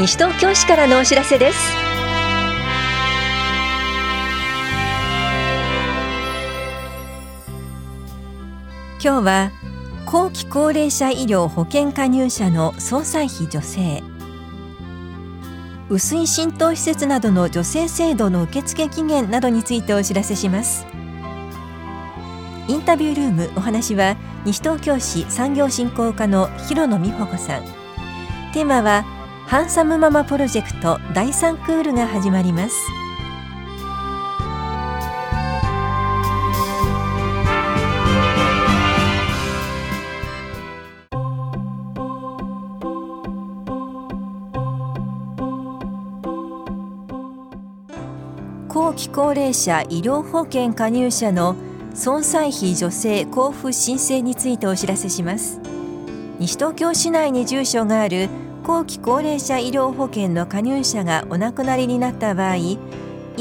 西東京市からのお知らせです。今日は後期高齢者医療保険加入者の総裁費助成。薄い浸透施設などの助成制度の受付期限などについてお知らせします。インタビュールームお話は西東京市産業振興課の広野美穂子さん。テーマはハンサムママプロジェクト第3クールが始まります。後期高齢者医療保険加入者の損災費助成交付申請についてお知らせします。西東京市内に住所がある後期高齢者医療保険の加入者がお亡くなりになった場合遺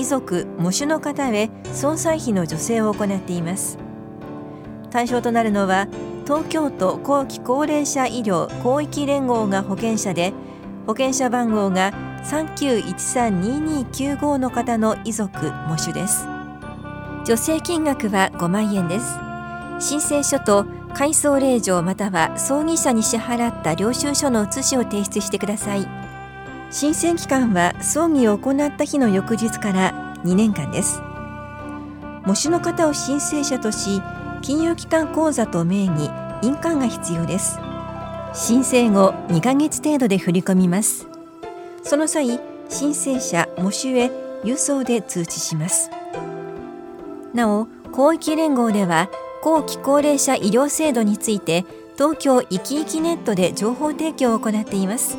族・喪主の方へ損災費の助成を行っています。対象となるのは東京都後期高齢者医療広域連合が保険者で保険者番号が39132295の方の遺族・喪主です。助成金額は5万円です。申請書と回送令状または葬儀社に支払った領収書の写しを提出してください。申請期間は葬儀を行った日の翌日から2年間です。模試の方を申請者とし金融機関口座と名義印鑑が必要です。申請後2ヶ月程度で振り込みます。その際申請者模試へ郵送で通知します。なお広域連合では後期高齢者医療制度について東京いきいきネットで情報提供を行っています。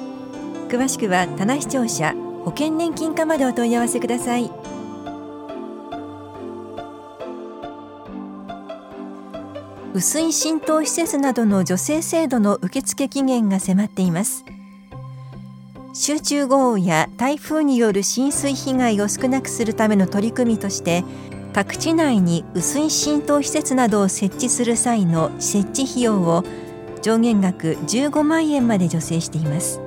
詳しくは棚視聴者保険年金課までお問い合わせください。薄い浸透施設などの助成制度の受付期限が迫っています。集中豪雨や台風による浸水被害を少なくするための取り組みとして各地内に薄い浸透施設などを設置する際の設置費用を上限額15万円まで助成しています。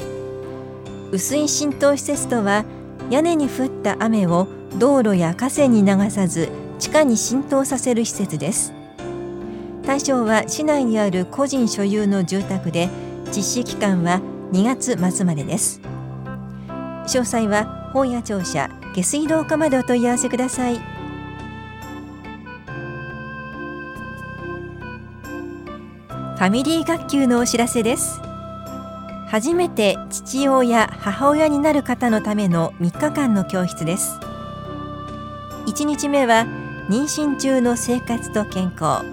薄い浸透施設とは屋根に降った雨を道路や河川に流さず地下に浸透させる施設です。対象は市内にある個人所有の住宅で実施期間は2月末までです。詳細は本屋庁舎下水道課までお問い合わせください。ファミリー学級のお知らせです。初めて父親母親になる方のための3日間の教室です。1日目は妊娠中の生活と健康。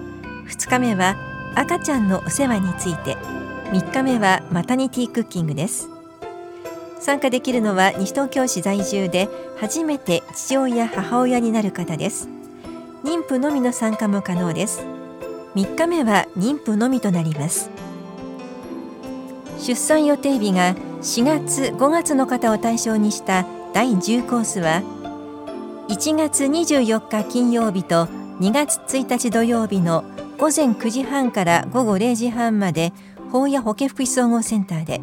2日目は赤ちゃんのお世話について。3日目はマタニティクッキングです。参加できるのは西東京市在住で初めて父親母親になる方です。妊婦のみの参加も可能です。3日目は妊婦のみとなります。出産予定日が4月5月の方を対象にした第10コースは1月24日金曜日と2月1日土曜日の午前9時半から午後0時半まで法や保健福祉総合センターで。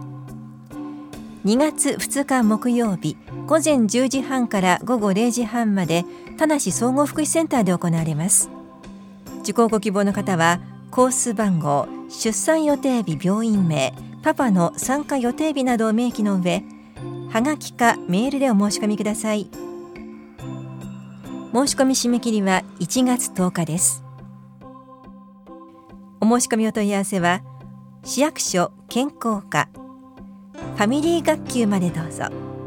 2月2日木曜日午前10時半から午後0時半まで田梨総合福祉センターで行われます。受講ご希望の方はコース番号出産予定日病院名パパの参加予定日などを明記の上はがきかメールでお申し込みください申し込み締め切りは1月10日ですお申し込みお問い合わせは市役所健康課ファミリー学級までどうぞ。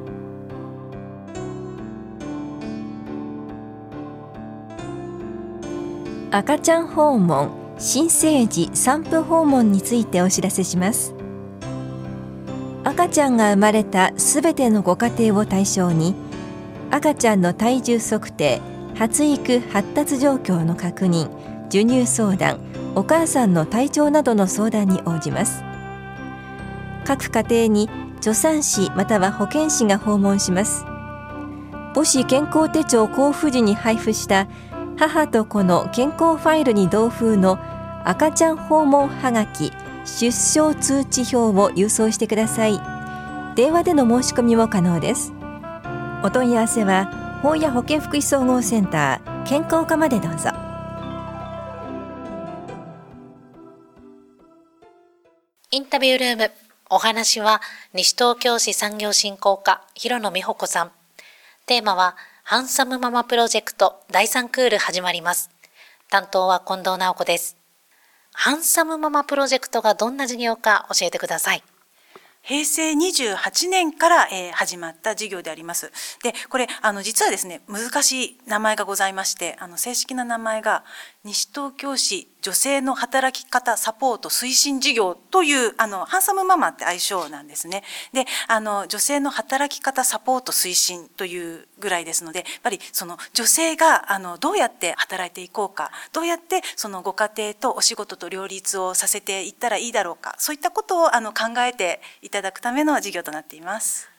赤ちゃん訪問新生児産婦訪問についてお知らせします。赤ちゃんが生まれたすべてのご家庭を対象に赤ちゃんの体重測定発育発達状況の確認授乳相談お母さんの体調などの相談に応じます。各家庭に助産師または保健師が訪問します。母子健康手帳交付時に配布した母と子の健康ファイルに同封の赤ちゃん訪問はがき出生通知表を郵送してください。電話での申し込みも可能です。お問い合わせは法や保健福祉総合センター健康課までどうぞ。インタビュールームお話は西東京市産業振興課広野美穂子さん。テーマはハンサムママプロジェクト第3クール始まります担当は近藤直子ですハンサムママプロジェクトがどんな事業か教えてください。平成28年から、えー、始まった事業であります。で、これ、あの、実はですね、難しい名前がございまして、あの、正式な名前が、西東京市女性の働き方サポート推進事業という、あの、ハンサムママって愛称なんですね。で、あの、女性の働き方サポート推進というぐらいですので、やっぱりその女性が、あの、どうやって働いていこうか、どうやってそのご家庭とお仕事と両立をさせていったらいいだろうか、そういったことを、あの、考えていただくための事業となっています。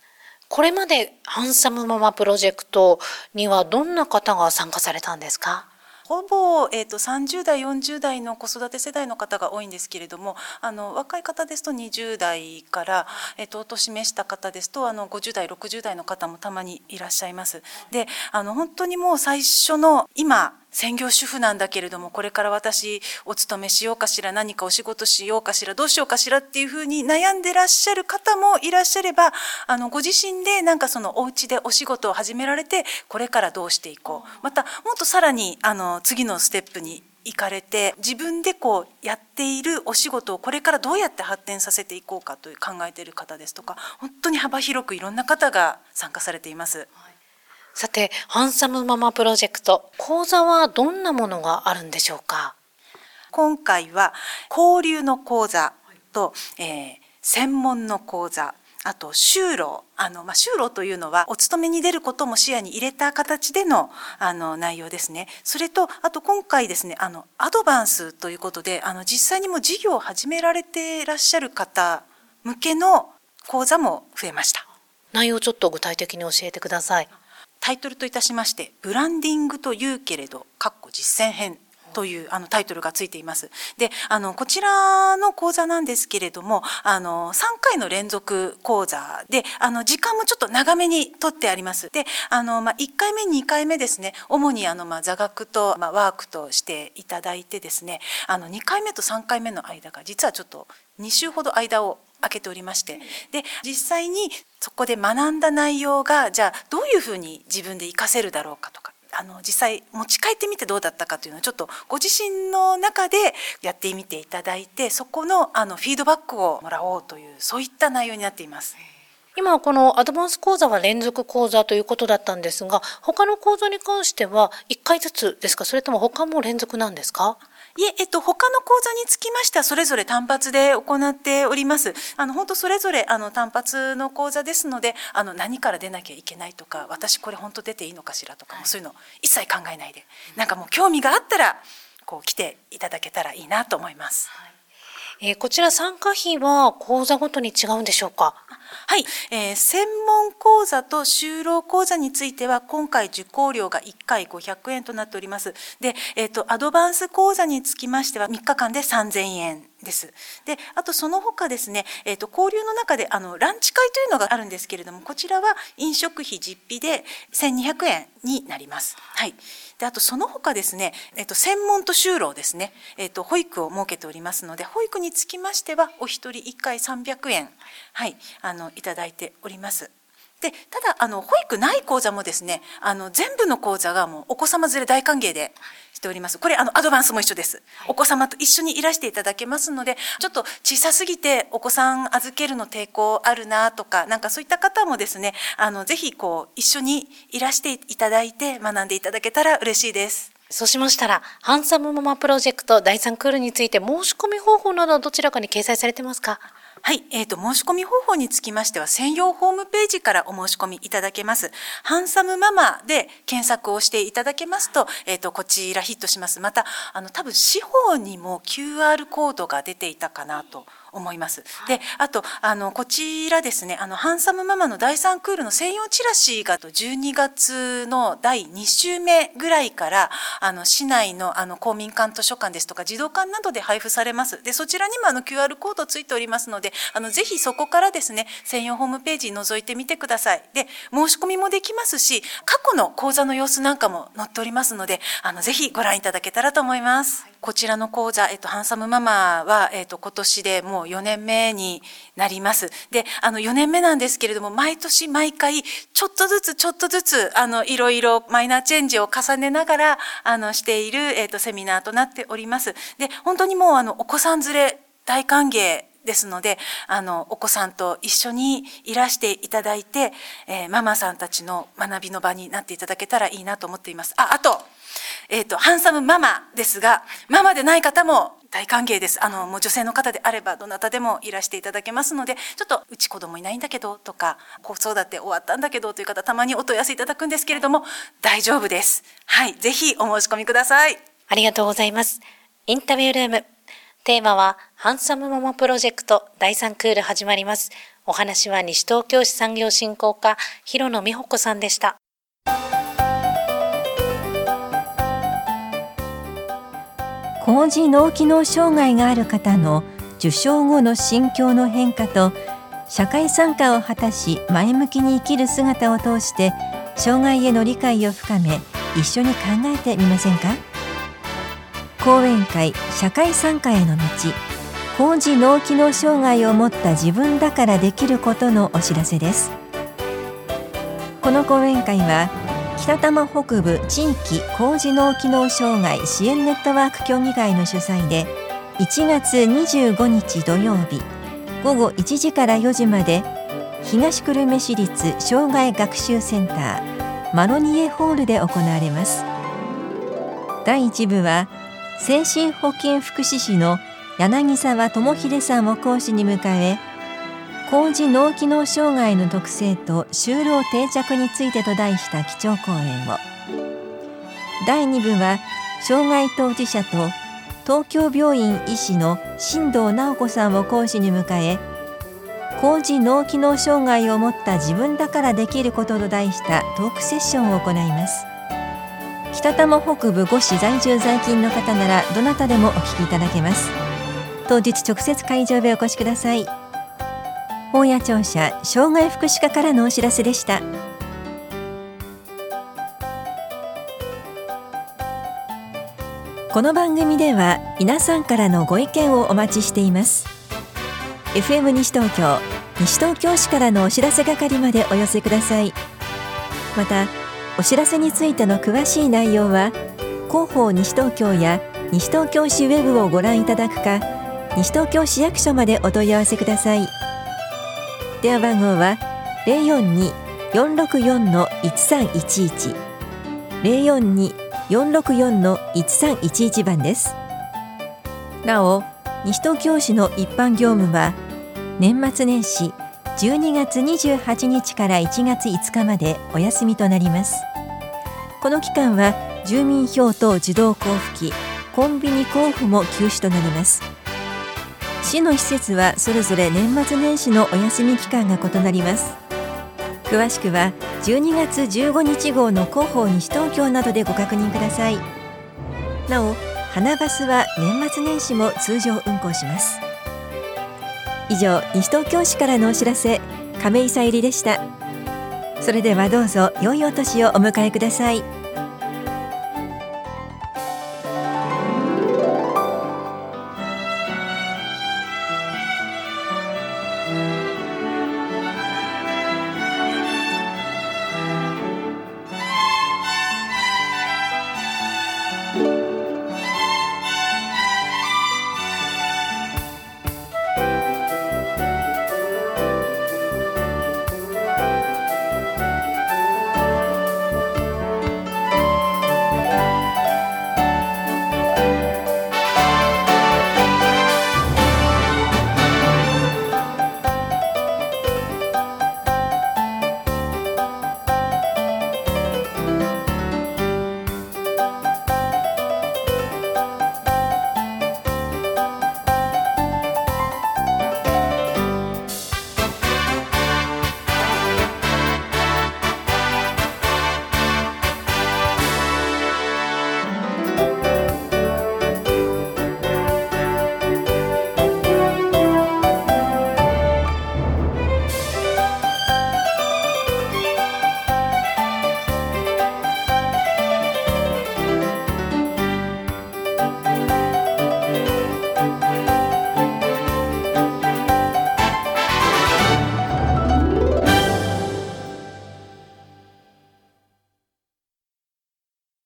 これまでハンサムママプロジェクトにはどんな方が参加されたんですか？ほぼ、えーと、30代40代の子育て世代の方が多いんですけれどもあの若い方ですと20代から、えーと、お年めした方ですとあの50代60代の方もたまにいらっしゃいます。であの本当にもう最初の今専業主婦なんだけれどもこれから私お勤めしようかしら何かお仕事しようかしらどうしようかしらっていうふうに悩んでらっしゃる方もいらっしゃればあのご自身でなんかそのお家でお仕事を始められてこれからどうしていこうまたもっとさらにあの次のステップに行かれて自分でこうやっているお仕事をこれからどうやって発展させていこうかという考えている方ですとか本当に幅広くいろんな方が参加されています。さて、ハンサムママプロジェクト、講座はどんなものがあるんでしょうか？今回は交流の講座と、えー、専門の講座、あと就労。あの、まあ、就労というのは、お勤めに出ることも視野に入れた形での、あの、内容ですね。それと、あと今回ですね、あの、アドバンスということで、あの、実際にも事業を始められていらっしゃる方向けの講座も増えました。内容ちょっと具体的に教えてください。タイトルといたしまして「ブランディングというけれど」かっこ実践編というあのタイトルがついています。で、あのこちらの講座なんですけれども、あの3回の連続講座で、あの時間もちょっと長めにとってあります。で、あのまあ1回目2回目ですね、主にあのまあ座学とまあワークとしていただいてですね、あの2回目と3回目の間が実はちょっと2週ほど間を開けておりまして。で実際にそこで学んだ内容がじゃあどういうふうに自分で活かせるだろうかとかあの実際持ち帰ってみてどうだったかというのをちょっとご自身の中でやってみていただいてそこのあのフィードバックをもらおうというそういった内容になっています。今このアドバンス講座は連続講座ということだったんですが他の講座に関しては1回ずつですか？それとも他も連続なんですか？いえ、えっと、他の講座につきましては、それぞれ単発で行っております。あの、本当それぞれ、あの、単発の講座ですので、あの、何から出なきゃいけないとか、私これ本当出ていいのかしらとか、もそういうの一切考えないで、なんかもう興味があったら、こう来ていただけたらいいなと思います。はいえー、こちら参加費は講座ごとに違うんでしょうか？はい、えー、専門講座と就労講座については今回受講料が1回500円となっております。で、えっ、ー、とアドバンス講座につきましては3日間で3000円。です。で、あとその他ですね、えっ、ー、と交流の中であのランチ会というのがあるんですけれども、こちらは飲食費実費で1200円になります。はい。であとその他ですね、えっと、専門と就労ですね、えっと、保育を設けておりますので保育につきましてはお一人1回300円、はい、あのいただいております。でただあの保育ない講座もですねあの全部の講座がもうお子様連れ大歓迎でしております。これあのアドバンスも一緒です。お子様と一緒にいらしていただけますのでちょっと小さすぎてお子さん預けるの抵抗あるなとかなんかそういった方もですねあのぜひこう一緒にいらしていただいて学んでいただけたら嬉しいです。そうしましたら、ハンサムママプロジェクト第3クールについて申し込み方法などどちらかに掲載されてますか？はい、えっ、ー、と、申し込み方法につきましては、専用ホームページからお申し込みいただけます。ハンサムママで検索をしていただけますと、えっ、ー、と、こちらヒットします。また、あの、多分、司法にも QR コードが出ていたかなと思います。で、あと、あの、こちらですね、あの、ハンサムママの第3クールの専用チラシが12月の第2週目ぐらいから、あの、市内のあの公民館図書館ですとか児童館などで配布されます。で、そちらにもあの QR コードついておりますので、あの、ぜひそこからですね、専用ホームページ覗いてみてください。で、申し込みもできますし、過去の講座の様子なんかも載っておりますので、あの、ぜひご覧いただけたらと思います。こちらの講座、えっと、ハンサムママは、えっと、今年でもう4年目になります。で、あの、4年目なんですけれども、毎年毎回、ちょっとずつちょっとずつ、あの、いろいろマイナーチェンジを重ねながら、あの、している、えっと、セミナーとなっております。で、本当にもう、あの、お子さん連れ大歓迎ですので、あの、お子さんと一緒にいらしていただいて、えー、ママさんたちの学びの場になっていただけたらいいなと思っています。あ、あと、えっ、ー、と、ハンサムママですが、ママでない方も大歓迎です。あの、もう女性の方であれば、どなたでもいらしていただけますので、ちょっと、うち子供いないんだけど、とか、子育て終わったんだけど、という方、たまにお問い合わせいただくんですけれども、大丈夫です。はい、ぜひお申し込みください。ありがとうございます。インタビュールーム。テーマは、ハンサムママプロジェクト第3クール始まります。お話は西東京市産業振興課、広野美穂子さんでした。高次脳機能障害がある方の受賞後の心境の変化と社会参加を果たし前向きに生きる姿を通して障害への理解を深め一緒に考えてみませんか？講演会社会参加への道高次脳機能障害を持った自分だからできることのお知らせです。この講演会は北多摩北部地域高次脳機能障害支援ネットワーク協議会の主催で1月25日土曜日午後1時から4時まで東久留米市立障害学習センターマロニエホールで行われます。第1部は精神保健福祉士の柳沢智秀さんを講師に迎え高次脳機能障害の特性と就労定着についてと題した基調講演を。第2部は障害当事者と東京病院医師の新藤直子さんを講師に迎え高次脳機能障害を持った自分だからできることと題したトークセッションを行います。北多摩北部5市在住在勤の方ならどなたでもお聞きいただけます。当日直接会場へお越しください。本屋庁舎障害福祉課からのお知らせでした。この番組では皆さんからのご意見をお待ちしています。FM 西東京西東京市からのお知らせ係までお寄せください。またお知らせについての詳しい内容は広報西東京や西東京市ウェブをご覧いただくか西東京市役所までお問い合わせください。電話番号は零四二四六四の一三一一零四二四六四の一三一一番です。なお、西東京市の一般業務は年末年始12月28日から1月5日までお休みとなります。この期間は住民票等自動交付機、コンビニ交付も休止となります。市の施設はそれぞれ年末年始のお休み期間が異なります詳しくは12月15日号の広報西東京などでご確認くださいなお花バスは年末年始も通常運行します以上西東京市からのお知らせ亀井さゆりでした。それではどうぞ良いお年をお迎えください。